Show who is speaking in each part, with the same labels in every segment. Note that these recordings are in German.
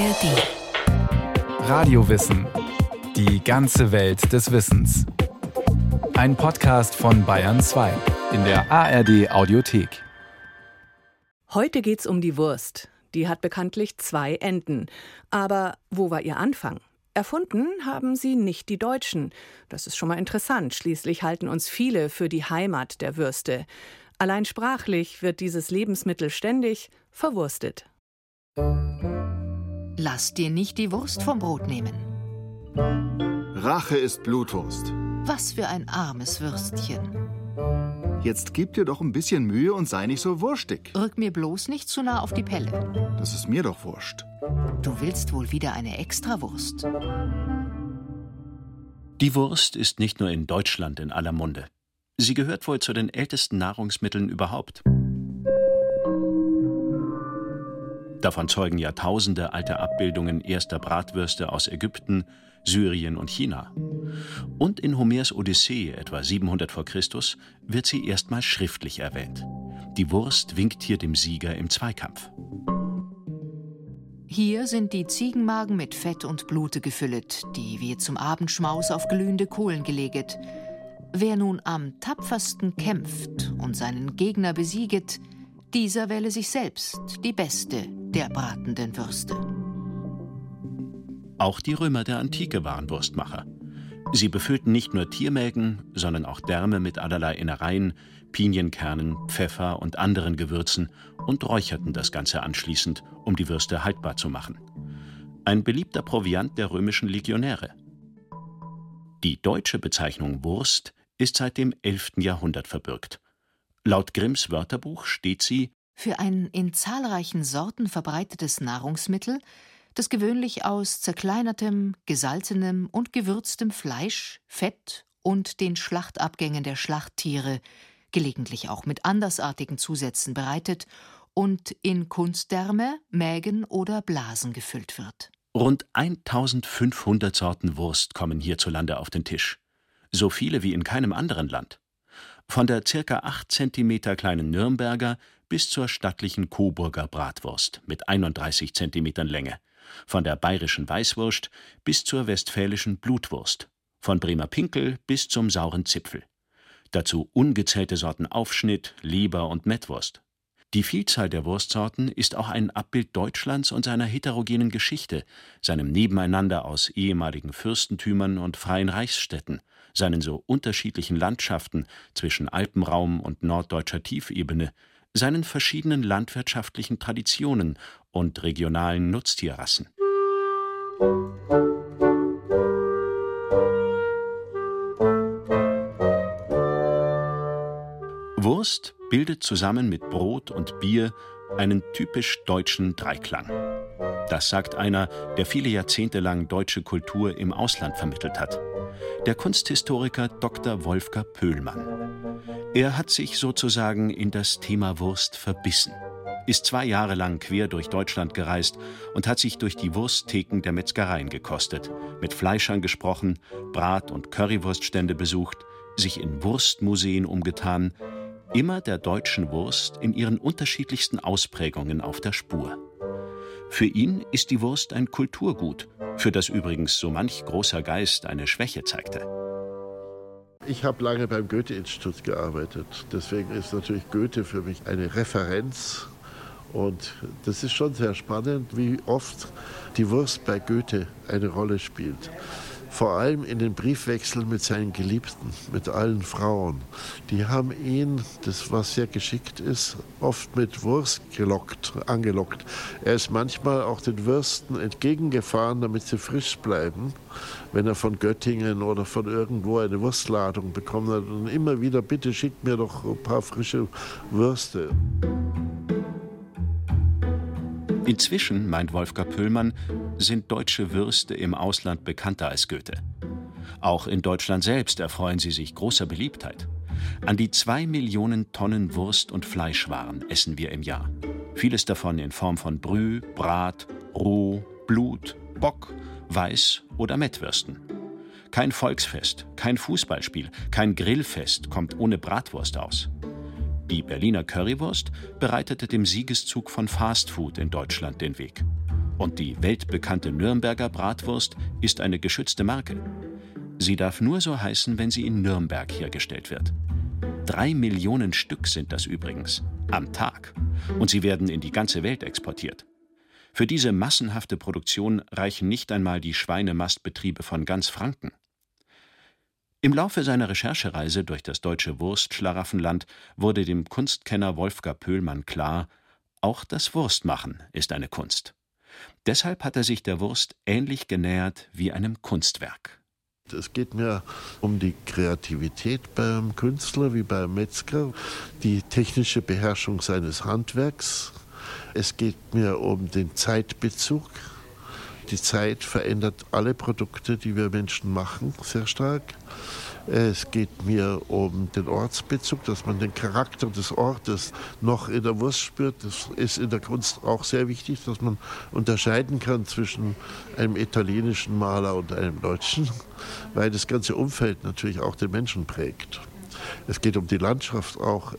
Speaker 1: ARD.
Speaker 2: Radiowissen. Die ganze Welt des Wissens. Ein Podcast von Bayern 2 in der ARD Audiothek.
Speaker 1: Heute geht's um die Wurst. Die hat bekanntlich zwei Enden. Aber wo war ihr Anfang? Erfunden haben sie nicht die Deutschen. Das ist schon mal interessant. Schließlich halten uns viele für die Heimat der Würste. Allein sprachlich wird dieses Lebensmittel ständig verwurstet.
Speaker 3: Lass dir nicht die Wurst vom Brot nehmen.
Speaker 4: Rache ist Blutwurst.
Speaker 3: Was für ein armes Würstchen.
Speaker 4: Jetzt gib dir doch ein bisschen Mühe und sei nicht so wurstig.
Speaker 3: Rück mir bloß nicht zu nah auf die Pelle.
Speaker 4: Das ist mir doch wurscht.
Speaker 3: Du willst wohl wieder eine Extrawurst.
Speaker 5: Die Wurst ist nicht nur in Deutschland in aller Munde. Sie gehört wohl zu den ältesten Nahrungsmitteln überhaupt. Davon zeugen Jahrtausende alte Abbildungen erster Bratwürste aus Ägypten, Syrien und China. Und in Homers Odyssee, etwa 700 v. Chr., wird sie erstmals schriftlich erwähnt. Die Wurst winkt hier dem Sieger im Zweikampf.
Speaker 3: Hier sind die Ziegenmagen mit Fett und Blute gefüllet, die wir zum Abendschmaus auf glühende Kohlen geleget. Wer nun am tapfersten kämpft und seinen Gegner besieget, dieser wähle sich selbst die beste der bratenden Würste.
Speaker 5: Auch die Römer der Antike waren Wurstmacher. Sie befüllten nicht nur Tiermägen, sondern auch Därme mit allerlei Innereien, Pinienkernen, Pfeffer und anderen Gewürzen und räucherten das Ganze anschließend, um die Würste haltbar zu machen. Ein beliebter Proviant der römischen Legionäre. Die deutsche Bezeichnung Wurst ist seit dem 11. Jahrhundert verbürgt. Laut Grimms Wörterbuch steht sie
Speaker 3: für ein in zahlreichen Sorten verbreitetes Nahrungsmittel, das gewöhnlich aus zerkleinertem, gesalzenem und gewürztem Fleisch, Fett und den Schlachtabgängen der Schlachttiere, gelegentlich auch mit andersartigen Zusätzen bereitet und in Kunstdärme, Mägen oder Blasen gefüllt wird.
Speaker 5: Rund 1500 Sorten Wurst kommen hierzulande auf den Tisch. So viele wie in keinem anderen Land. Von der circa 8 cm kleinen Nürnberger bis zur stattlichen Coburger Bratwurst mit 31 cm Länge, von der bayerischen Weißwurst bis zur westfälischen Blutwurst, von Bremer Pinkel bis zum sauren Zipfel. Dazu ungezählte Sorten Aufschnitt, Leber und Mettwurst. Die Vielzahl der Wurstsorten ist auch ein Abbild Deutschlands und seiner heterogenen Geschichte, seinem Nebeneinander aus ehemaligen Fürstentümern und freien Reichsstädten, seinen so unterschiedlichen Landschaften zwischen Alpenraum und norddeutscher Tiefebene, seinen verschiedenen landwirtschaftlichen Traditionen und regionalen Nutztierrassen. Wurst bildet zusammen mit Brot und Bier einen typisch deutschen Dreiklang. Das sagt einer, der viele Jahrzehnte lang deutsche Kultur im Ausland vermittelt hat. Der Kunsthistoriker Dr. Wolfgang Pöhlmann. Er hat sich sozusagen in das Thema Wurst verbissen, ist zwei Jahre lang quer durch Deutschland gereist und hat sich durch die Wursttheken der Metzgereien gekostet, mit Fleischern gesprochen, Brat- und Currywurststände besucht, sich in Wurstmuseen umgetan, immer der deutschen Wurst in ihren unterschiedlichsten Ausprägungen auf der Spur. Für ihn ist die Wurst ein Kulturgut, für das übrigens so manch großer Geist eine Schwäche zeigte.
Speaker 6: Ich habe lange beim Goethe-Institut gearbeitet. Deswegen ist natürlich Goethe für mich eine Referenz. Und das ist schon sehr spannend, wie oft die Wurst bei Goethe eine Rolle spielt vor allem in den Briefwechseln mit seinen Geliebten, mit allen Frauen. Die haben ihn, das was sehr geschickt ist, oft mit Wurst gelockt, angelockt. Er ist manchmal auch den Würsten entgegengefahren, damit sie frisch bleiben, wenn er von Göttingen oder von irgendwo eine Wurstladung bekommen hat. Und immer wieder, bitte schickt mir doch ein paar frische Würste.
Speaker 5: Inzwischen, meint Wolfgang Pöllmann, sind deutsche Würste im Ausland bekannter als Goethe. Auch in Deutschland selbst erfreuen sie sich großer Beliebtheit. An die zwei Millionen Tonnen Wurst- und Fleischwaren essen wir im Jahr. Vieles davon in Form von Brüh, Brat, Roh, Blut, Bock, Weiß- oder Mettwürsten. Kein Volksfest, kein Fußballspiel, kein Grillfest kommt ohne Bratwurst aus. Die Berliner Currywurst bereitete dem Siegeszug von Fastfood in Deutschland den Weg. Und die weltbekannte Nürnberger Bratwurst ist eine geschützte Marke. Sie darf nur so heißen, wenn sie in Nürnberg hergestellt wird. Drei Millionen Stück sind das übrigens, am Tag. Und sie werden in die ganze Welt exportiert. Für diese massenhafte Produktion reichen nicht einmal die Schweinemastbetriebe von ganz Franken. Im Laufe seiner Recherchereise durch das deutsche Wurstschlaraffenland wurde dem Kunstkenner Wolfgang Pöhlmann klar, auch das Wurstmachen ist eine Kunst. Deshalb hat er sich der Wurst ähnlich genähert wie einem Kunstwerk.
Speaker 6: Es geht mir um die Kreativität beim Künstler wie beim Metzger, die technische Beherrschung seines Handwerks. Es geht mir um den Zeitbezug. Die Zeit verändert alle Produkte, die wir Menschen machen, sehr stark. Es geht mir um den Ortsbezug, dass man den Charakter des Ortes noch in der Wurst spürt. Das ist in der Kunst auch sehr wichtig, dass man unterscheiden kann zwischen einem italienischen Maler und einem deutschen, weil das ganze Umfeld natürlich auch den Menschen prägt. Es geht um die Landschaft auch.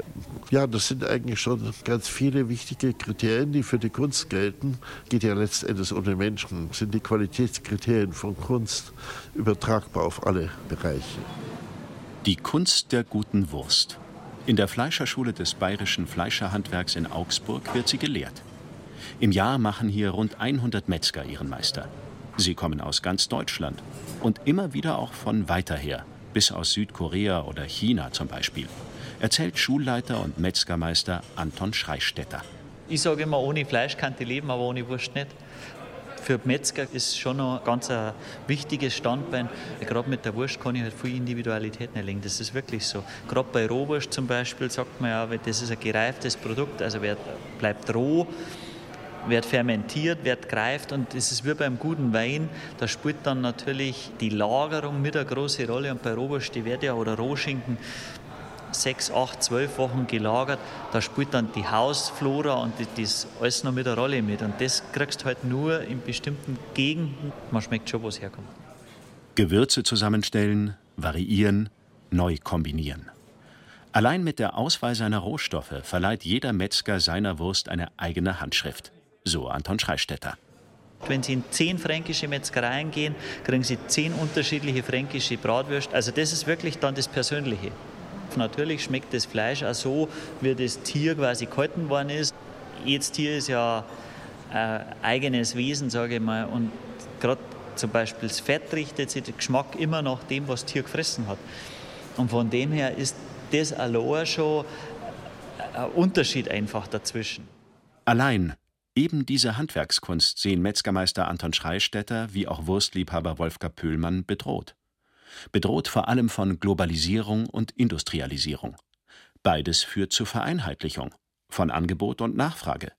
Speaker 6: Ja, das sind eigentlich schon ganz viele wichtige Kriterien, die für die Kunst gelten. Geht ja letztendlich um den Menschen. Sind die Qualitätskriterien von Kunst übertragbar auf alle Bereiche?
Speaker 5: Die Kunst der guten Wurst. In der Fleischerschule des Bayerischen Fleischerhandwerks in Augsburg wird sie gelehrt. Im Jahr machen hier rund 100 Metzger ihren Meister. Sie kommen aus ganz Deutschland und immer wieder auch von weiter her, bis aus Südkorea oder China zum Beispiel, erzählt Schulleiter und Metzgermeister Anton Schreistetter.
Speaker 7: Ich sage immer, ohne Fleisch kann ich leben, aber ohne Wurst nicht für Metzger ist schon noch ganz wichtiges Standbein. Gerade mit der Wurst kann ich halt viel Individualität erlegen. Das ist wirklich so. Gerade bei Rohwurst zum Beispiel sagt man ja, das ist ein gereiftes Produkt, also wird, bleibt roh wird fermentiert, wird greift und das ist wie beim guten Wein, da spielt dann natürlich die Lagerung mit eine große Rolle und bei Rohwurst, die wird ja, oder Rohschinken, sechs, acht, zwölf Wochen gelagert, da spielt dann die Hausflora und das alles noch mit der Rolle mit. Und das kriegst du halt nur in bestimmten Gegenden. Man schmeckt schon, wo es herkommt.
Speaker 5: Gewürze zusammenstellen, variieren, neu kombinieren. Allein mit der Auswahl seiner Rohstoffe verleiht jeder Metzger seiner Wurst eine eigene Handschrift. So Anton Schreistetter.
Speaker 7: Wenn Sie in zehn fränkische Metzgereien gehen, kriegen Sie zehn unterschiedliche fränkische Bratwürste. Also das ist wirklich dann das Persönliche. Natürlich schmeckt das Fleisch auch so, wie das Tier quasi gehalten worden ist. Jedes Tier ist ja ein eigenes Wesen, sage ich mal. Und gerade zum Beispiel das Fett richtet sich der Geschmack immer nach dem, was das Tier gefressen hat. Und von dem her ist das allein schon ein Unterschied einfach dazwischen.
Speaker 5: Allein eben diese Handwerkskunst sehen Metzgermeister Anton Schreistetter wie auch Wurstliebhaber Wolfgang Pöhlmann bedroht bedroht vor allem von Globalisierung und Industrialisierung. Beides führt zur Vereinheitlichung von Angebot und Nachfrage.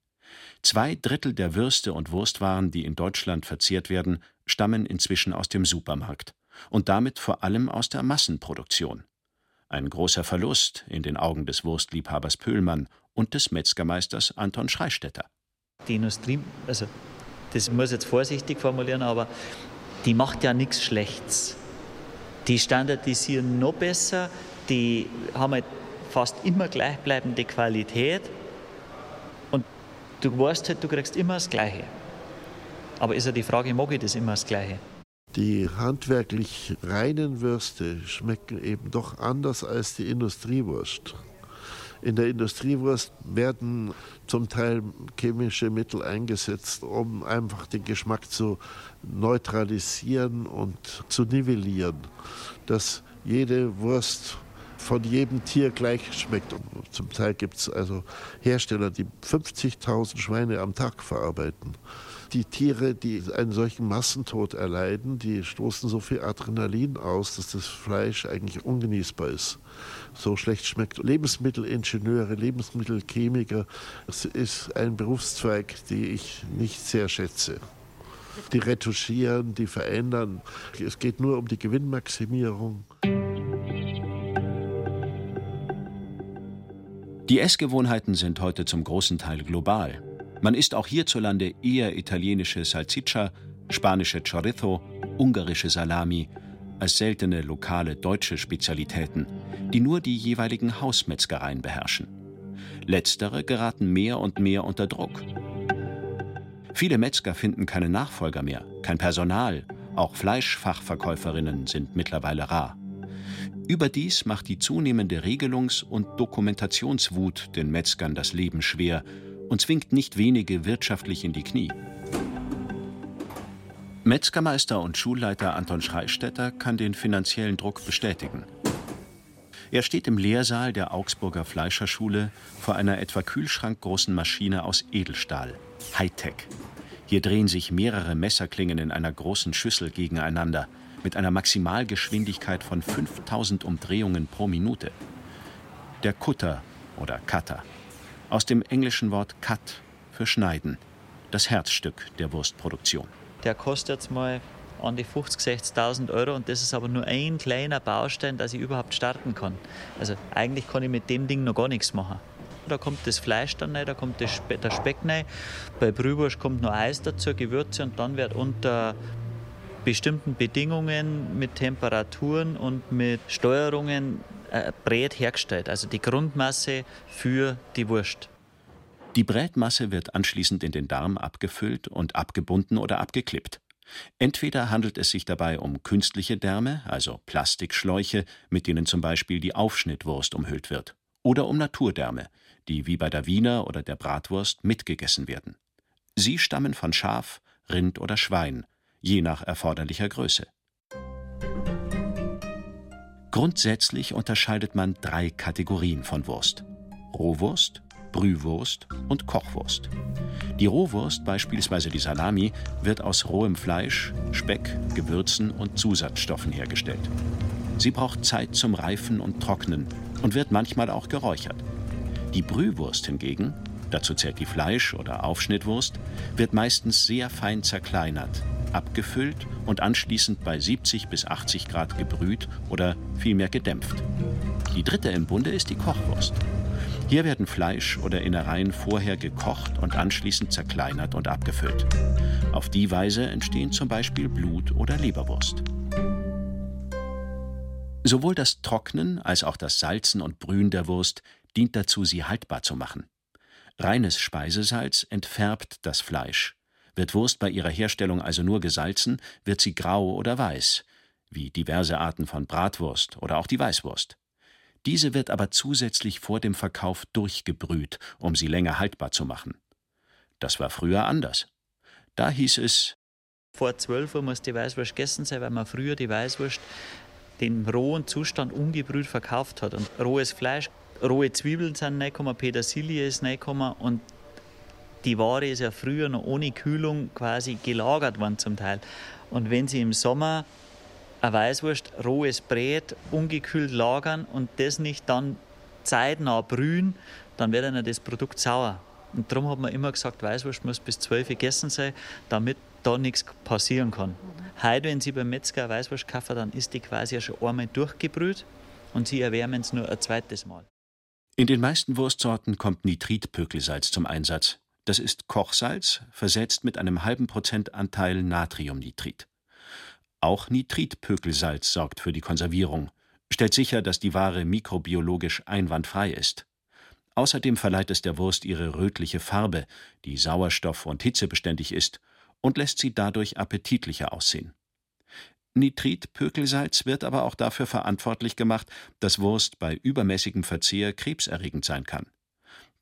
Speaker 5: Zwei Drittel der Würste und Wurstwaren, die in Deutschland verzehrt werden, stammen inzwischen aus dem Supermarkt und damit vor allem aus der Massenproduktion. Ein großer Verlust in den Augen des Wurstliebhabers Pöhlmann und des Metzgermeisters Anton Schreistetter.
Speaker 7: Die Industrie, also das muss ich jetzt vorsichtig formulieren, aber die macht ja nichts Schlechtes. Die standardisieren noch besser, die haben halt fast immer gleichbleibende Qualität und du weißt halt, du kriegst immer das Gleiche. Aber ist ja die Frage, mag ich das immer das Gleiche?
Speaker 6: Die handwerklich reinen Würste schmecken eben doch anders als die Industriewurst. In der Industriewurst werden zum Teil chemische Mittel eingesetzt, um einfach den Geschmack zu neutralisieren und zu nivellieren, dass jede Wurst von jedem Tier gleich schmeckt. Und zum Teil gibt es also Hersteller, die 50.000 Schweine am Tag verarbeiten die Tiere, die einen solchen Massentod erleiden, die stoßen so viel Adrenalin aus, dass das Fleisch eigentlich ungenießbar ist. So schlecht schmeckt. Lebensmittelingenieure, Lebensmittelchemiker, das ist ein Berufszweig, den ich nicht sehr schätze. Die retuschieren, die verändern. Es geht nur um die Gewinnmaximierung.
Speaker 5: Die Essgewohnheiten sind heute zum großen Teil global. Man isst auch hierzulande eher italienische Salsiccia, spanische Chorizo, ungarische Salami, als seltene lokale deutsche Spezialitäten, die nur die jeweiligen Hausmetzgereien beherrschen. Letztere geraten mehr und mehr unter Druck. Viele Metzger finden keine Nachfolger mehr, kein Personal. Auch Fleischfachverkäuferinnen sind mittlerweile rar. Überdies macht die zunehmende Regelungs- und Dokumentationswut den Metzgern das Leben schwer und zwingt nicht wenige wirtschaftlich in die Knie. Metzgermeister und Schulleiter Anton Schreistetter kann den finanziellen Druck bestätigen. Er steht im Lehrsaal der Augsburger Fleischerschule vor einer etwa kühlschrankgroßen Maschine aus Edelstahl, Hightech. Hier drehen sich mehrere Messerklingen in einer großen Schüssel gegeneinander mit einer Maximalgeschwindigkeit von 5000 Umdrehungen pro Minute. Der Kutter oder Cutter, aus dem englischen Wort Cut für Schneiden, das Herzstück der Wurstproduktion.
Speaker 7: Der kostet jetzt mal an die 50.000, 60.000 Euro und das ist aber nur ein kleiner Baustein, dass ich überhaupt starten kann. Also eigentlich kann ich mit dem Ding noch gar nichts machen. Da kommt das Fleisch dann rein, da kommt der Speck rein. Bei Brühwurst kommt noch Eis dazu, Gewürze und dann wird unter bestimmten Bedingungen mit Temperaturen und mit Steuerungen Brät hergestellt. Also die Grundmasse für die Wurst.
Speaker 5: Die Brätmasse wird anschließend in den Darm abgefüllt und abgebunden oder abgeklippt. Entweder handelt es sich dabei um künstliche Därme, also Plastikschläuche, mit denen zum Beispiel die Aufschnittwurst umhüllt wird, oder um Naturdärme, die wie bei der Wiener oder der Bratwurst mitgegessen werden. Sie stammen von Schaf, Rind oder Schwein, je nach erforderlicher Größe. Grundsätzlich unterscheidet man drei Kategorien von Wurst: Rohwurst, Brühwurst und Kochwurst. Die Rohwurst, beispielsweise die Salami, wird aus rohem Fleisch, Speck, Gewürzen und Zusatzstoffen hergestellt. Sie braucht Zeit zum Reifen und Trocknen und wird manchmal auch geräuchert. Die Brühwurst hingegen, dazu zählt die Fleisch- oder Aufschnittwurst, wird meistens sehr fein zerkleinert, abgefüllt und anschließend bei 70 bis 80 Grad gebrüht oder vielmehr gedämpft. Die dritte im Bunde ist die Kochwurst. Hier werden Fleisch oder Innereien vorher gekocht und anschließend zerkleinert und abgefüllt. Auf die Weise entstehen zum Beispiel Blut- oder Leberwurst. Sowohl das Trocknen als auch das Salzen und Brühen der Wurst dient dazu, sie haltbar zu machen. Reines Speisesalz entfärbt das Fleisch. Wird Wurst bei ihrer Herstellung also nur gesalzen, wird sie grau oder weiß, wie diverse Arten von Bratwurst oder auch die Weißwurst. Diese wird aber zusätzlich vor dem Verkauf durchgebrüht, um sie länger haltbar zu machen. Das war früher anders. Da hieß es
Speaker 7: Vor 12 Uhr muss die Weißwurst gegessen sein, weil man früher die Weißwurst den rohen Zustand ungebrüht verkauft hat. Und rohes Fleisch, rohe Zwiebeln sind reingekommen, Petersilie ist reingekommen und die Ware ist ja früher noch ohne Kühlung quasi gelagert worden zum Teil. Und wenn sie im Sommer eine Weißwurst, rohes Brät, ungekühlt lagern und das nicht dann zeitnah brühen, dann wird ihnen das Produkt sauer. Und darum hat man immer gesagt, Weißwurst muss bis 12 gegessen sein, damit da nichts passieren kann. Heute, wenn Sie beim Metzger Weißwurst kaufen, dann ist die quasi schon einmal durchgebrüht und Sie erwärmen es nur ein zweites Mal.
Speaker 5: In den meisten Wurstsorten kommt Nitritpökelsalz zum Einsatz. Das ist Kochsalz, versetzt mit einem halben Prozentanteil Natriumnitrit. Auch Nitritpökelsalz sorgt für die Konservierung, stellt sicher, dass die Ware mikrobiologisch einwandfrei ist. Außerdem verleiht es der Wurst ihre rötliche Farbe, die sauerstoff- und hitzebeständig ist, und lässt sie dadurch appetitlicher aussehen. Nitritpökelsalz wird aber auch dafür verantwortlich gemacht, dass Wurst bei übermäßigem Verzehr krebserregend sein kann.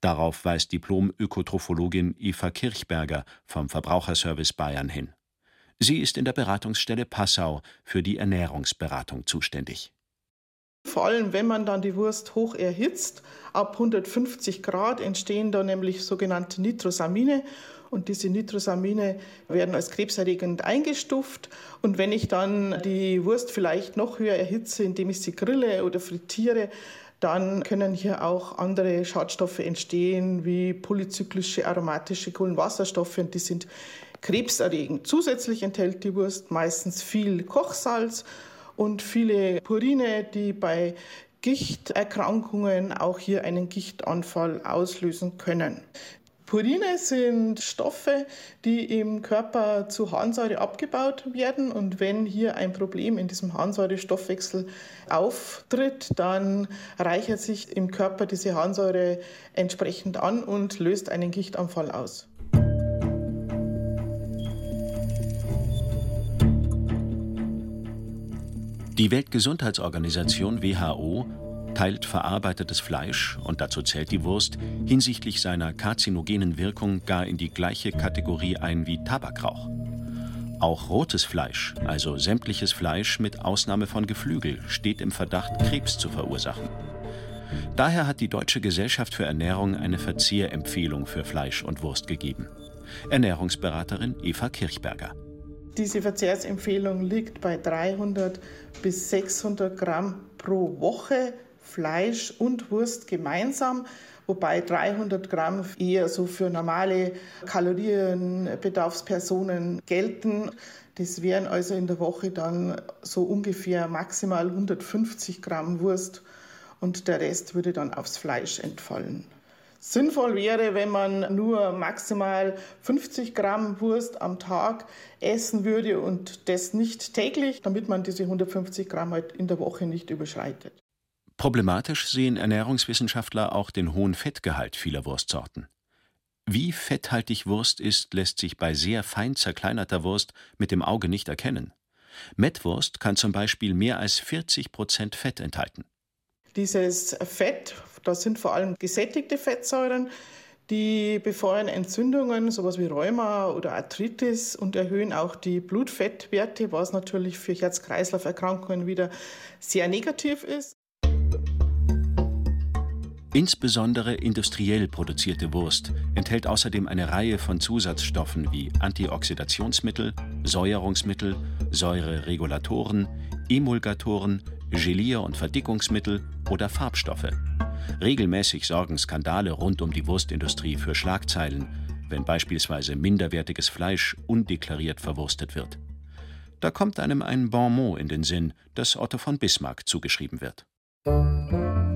Speaker 5: Darauf weist Diplom-Ökotrophologin Eva Kirchberger vom Verbraucherservice Bayern hin. Sie ist in der Beratungsstelle Passau für die Ernährungsberatung zuständig.
Speaker 8: Vor allem, wenn man dann die Wurst hoch erhitzt, ab 150 Grad entstehen da nämlich sogenannte Nitrosamine. Und diese Nitrosamine werden als krebserregend eingestuft. Und wenn ich dann die Wurst vielleicht noch höher erhitze, indem ich sie grille oder frittiere, dann können hier auch andere Schadstoffe entstehen, wie polyzyklische aromatische Kohlenwasserstoffe. Und die sind krebserregend. Zusätzlich enthält die Wurst meistens viel Kochsalz und viele Purine, die bei Gichterkrankungen auch hier einen Gichtanfall auslösen können. Purine sind Stoffe, die im Körper zu Harnsäure abgebaut werden. Und wenn hier ein Problem in diesem Harnsäurestoffwechsel auftritt, dann reichert sich im Körper diese Harnsäure entsprechend an und löst einen Gichtanfall aus.
Speaker 5: Die Weltgesundheitsorganisation WHO teilt verarbeitetes Fleisch, und dazu zählt die Wurst, hinsichtlich seiner karzinogenen Wirkung gar in die gleiche Kategorie ein wie Tabakrauch. Auch rotes Fleisch, also sämtliches Fleisch mit Ausnahme von Geflügel, steht im Verdacht, Krebs zu verursachen. Daher hat die Deutsche Gesellschaft für Ernährung eine Verzehrempfehlung für Fleisch und Wurst gegeben. Ernährungsberaterin Eva Kirchberger.
Speaker 8: Diese Verzehrsempfehlung liegt bei 300 bis 600 Gramm pro Woche Fleisch und Wurst gemeinsam wobei 300 Gramm eher so für normale Kalorienbedarfspersonen gelten. Das wären also in der Woche dann so ungefähr maximal 150 Gramm Wurst und der Rest würde dann aufs Fleisch entfallen. Sinnvoll wäre, wenn man nur maximal 50 Gramm Wurst am Tag essen würde und das nicht täglich, damit man diese 150 Gramm halt in der Woche nicht überschreitet.
Speaker 5: Problematisch sehen Ernährungswissenschaftler auch den hohen Fettgehalt vieler Wurstsorten. Wie fetthaltig Wurst ist, lässt sich bei sehr fein zerkleinerter Wurst mit dem Auge nicht erkennen. Mettwurst kann zum Beispiel mehr als 40 Prozent Fett enthalten.
Speaker 8: Dieses Fett, das sind vor allem gesättigte Fettsäuren, die befeuern Entzündungen, sowas wie Rheuma oder Arthritis und erhöhen auch die Blutfettwerte, was natürlich für Herz-Kreislauf-Erkrankungen wieder sehr negativ ist.
Speaker 5: Insbesondere industriell produzierte Wurst enthält außerdem eine Reihe von Zusatzstoffen wie Antioxidationsmittel, Säuerungsmittel, Säureregulatoren, Emulgatoren, Gelier- und Verdickungsmittel oder Farbstoffe. Regelmäßig sorgen Skandale rund um die Wurstindustrie für Schlagzeilen, wenn beispielsweise minderwertiges Fleisch undeklariert verwurstet wird. Da kommt einem ein Bonmot in den Sinn, das Otto von Bismarck zugeschrieben wird.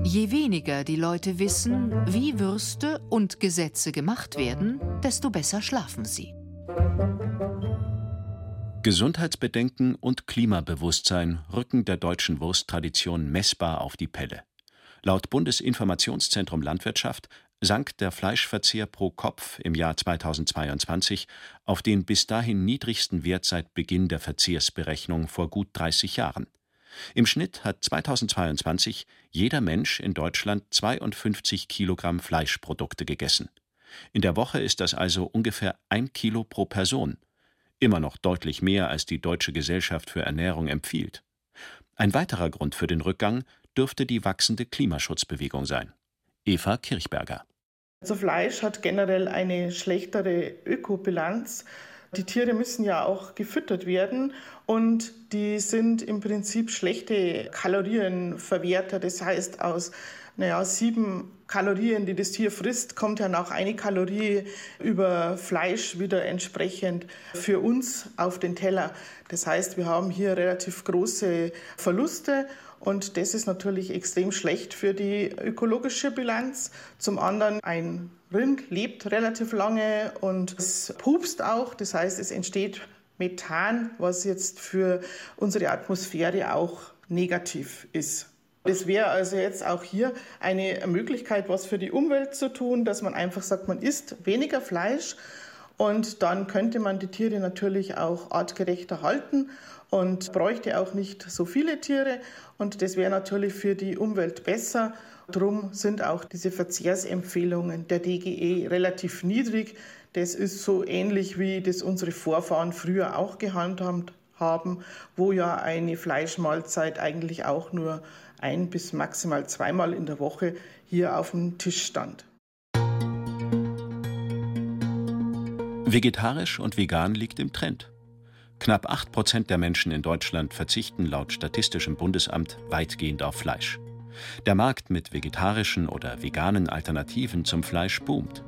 Speaker 3: Je weniger die Leute wissen, wie Würste und Gesetze gemacht werden, desto besser schlafen sie.
Speaker 5: Gesundheitsbedenken und Klimabewusstsein rücken der deutschen Wursttradition messbar auf die Pelle. Laut Bundesinformationszentrum Landwirtschaft sank der Fleischverzehr pro Kopf im Jahr 2022 auf den bis dahin niedrigsten Wert seit Beginn der Verzehrsberechnung vor gut 30 Jahren. Im Schnitt hat 2022 jeder Mensch in Deutschland 52 Kilogramm Fleischprodukte gegessen. In der Woche ist das also ungefähr ein Kilo pro Person. Immer noch deutlich mehr, als die Deutsche Gesellschaft für Ernährung empfiehlt. Ein weiterer Grund für den Rückgang dürfte die wachsende Klimaschutzbewegung sein. Eva Kirchberger.
Speaker 8: Also Fleisch hat generell eine schlechtere Ökobilanz die Tiere müssen ja auch gefüttert werden und die sind im Prinzip schlechte Kalorienverwerter. Das heißt, aus naja, sieben Kalorien, die das Tier frisst, kommt ja noch eine Kalorie über Fleisch wieder entsprechend für uns auf den Teller. Das heißt, wir haben hier relativ große Verluste und das ist natürlich extrem schlecht für die ökologische Bilanz. Zum anderen ein Rind lebt relativ lange und es pupst auch. Das heißt, es entsteht Methan, was jetzt für unsere Atmosphäre auch negativ ist. Es wäre also jetzt auch hier eine Möglichkeit, was für die Umwelt zu tun, dass man einfach sagt, man isst weniger Fleisch und dann könnte man die Tiere natürlich auch artgerechter halten und bräuchte auch nicht so viele Tiere. Und das wäre natürlich für die Umwelt besser. Darum sind auch diese Verzehrsempfehlungen der DGE relativ niedrig. Das ist so ähnlich wie das unsere Vorfahren früher auch gehandhabt haben, wo ja eine Fleischmahlzeit eigentlich auch nur ein bis maximal zweimal in der Woche hier auf dem Tisch stand.
Speaker 5: Vegetarisch und vegan liegt im Trend. Knapp 8 Prozent der Menschen in Deutschland verzichten laut Statistischem Bundesamt weitgehend auf Fleisch. Der Markt mit vegetarischen oder veganen Alternativen zum Fleisch boomt.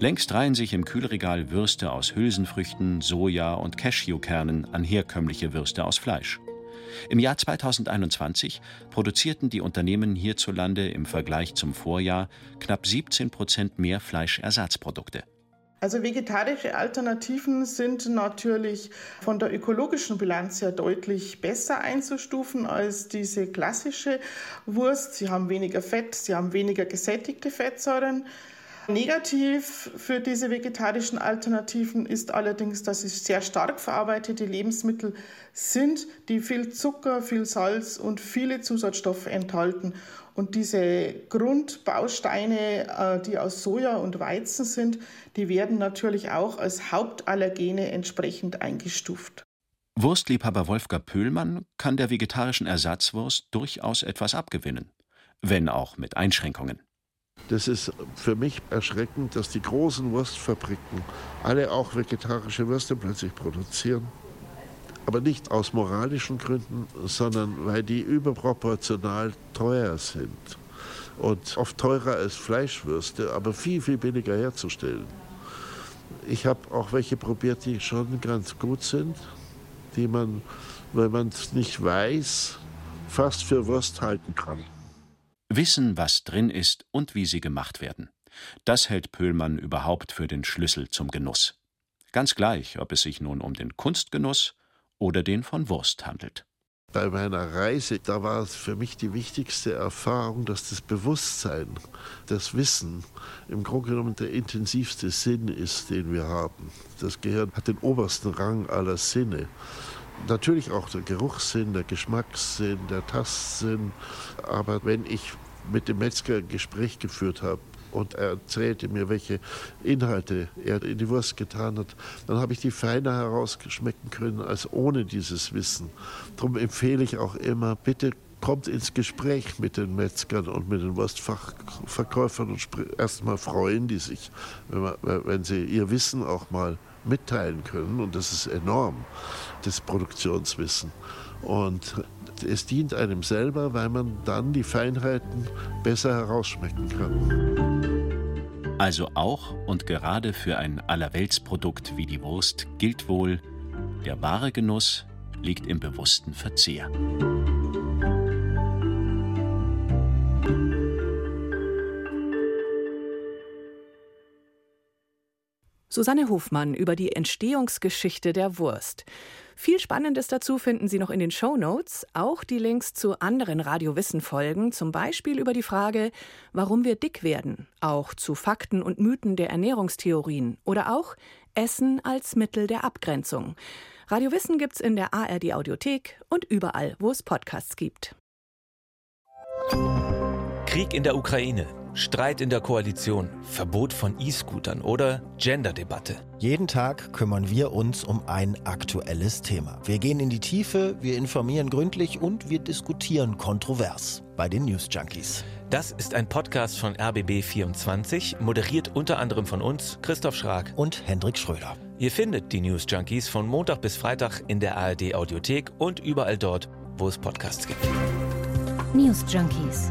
Speaker 5: Längst reihen sich im Kühlregal Würste aus Hülsenfrüchten, Soja und Cashewkernen an herkömmliche Würste aus Fleisch. Im Jahr 2021 produzierten die Unternehmen hierzulande im Vergleich zum Vorjahr knapp 17 Prozent mehr Fleischersatzprodukte.
Speaker 8: Also vegetarische Alternativen sind natürlich von der ökologischen Bilanz her deutlich besser einzustufen als diese klassische Wurst. Sie haben weniger Fett, sie haben weniger gesättigte Fettsäuren. Negativ für diese vegetarischen Alternativen ist allerdings, dass es sehr stark verarbeitete Lebensmittel sind, die viel Zucker, viel Salz und viele Zusatzstoffe enthalten. Und diese Grundbausteine, äh, die aus Soja und Weizen sind, die werden natürlich auch als Hauptallergene entsprechend eingestuft.
Speaker 5: Wurstliebhaber Wolfgang Pöhlmann kann der vegetarischen Ersatzwurst durchaus etwas abgewinnen, wenn auch mit Einschränkungen.
Speaker 6: Das ist für mich erschreckend, dass die großen Wurstfabriken alle auch vegetarische Würste plötzlich produzieren. Aber nicht aus moralischen Gründen, sondern weil die überproportional teuer sind. Und oft teurer als Fleischwürste, aber viel, viel billiger herzustellen. Ich habe auch welche probiert, die schon ganz gut sind, die man, wenn man es nicht weiß, fast für Wurst halten kann.
Speaker 5: Wissen, was drin ist und wie sie gemacht werden. Das hält Pöhlmann überhaupt für den Schlüssel zum Genuss. Ganz gleich, ob es sich nun um den Kunstgenuss oder den von Wurst handelt.
Speaker 6: Bei meiner Reise, da war für mich die wichtigste Erfahrung, dass das Bewusstsein, das Wissen im Grunde genommen der intensivste Sinn ist, den wir haben. Das Gehirn hat den obersten Rang aller Sinne. Natürlich auch der Geruchssinn, der Geschmackssinn, der Tastsinn. Aber wenn ich mit dem Metzger ein Gespräch geführt habe, und er erzählte mir, welche Inhalte er in die Wurst getan hat, dann habe ich die feiner herausschmecken können als ohne dieses Wissen. Darum empfehle ich auch immer, bitte kommt ins Gespräch mit den Metzgern und mit den Wurstfachverkäufern und erstmal freuen die sich, wenn, man, wenn sie ihr Wissen auch mal mitteilen können. Und das ist enorm, das Produktionswissen. Und es dient einem selber, weil man dann die Feinheiten besser herausschmecken kann.
Speaker 5: Also auch und gerade für ein Allerweltsprodukt wie die Wurst gilt wohl, der wahre Genuss liegt im bewussten Verzehr.
Speaker 1: Susanne Hofmann über die Entstehungsgeschichte der Wurst. Viel Spannendes dazu finden Sie noch in den Show Notes, auch die Links zu anderen Radiowissen-Folgen, zum Beispiel über die Frage, warum wir dick werden, auch zu Fakten und Mythen der Ernährungstheorien oder auch Essen als Mittel der Abgrenzung. Radio Wissen gibt's in der ARD Audiothek und überall, wo es Podcasts gibt.
Speaker 9: Krieg in der Ukraine. Streit in der Koalition, Verbot von E-Scootern oder Gender-Debatte.
Speaker 10: Jeden Tag kümmern wir uns um ein aktuelles Thema. Wir gehen in die Tiefe, wir informieren gründlich und wir diskutieren kontrovers bei den News Junkies.
Speaker 9: Das ist ein Podcast von RBB24, moderiert unter anderem von uns, Christoph Schrag
Speaker 10: und Hendrik Schröder.
Speaker 9: Ihr findet die News Junkies von Montag bis Freitag in der ARD Audiothek und überall dort, wo es Podcasts gibt.
Speaker 11: News Junkies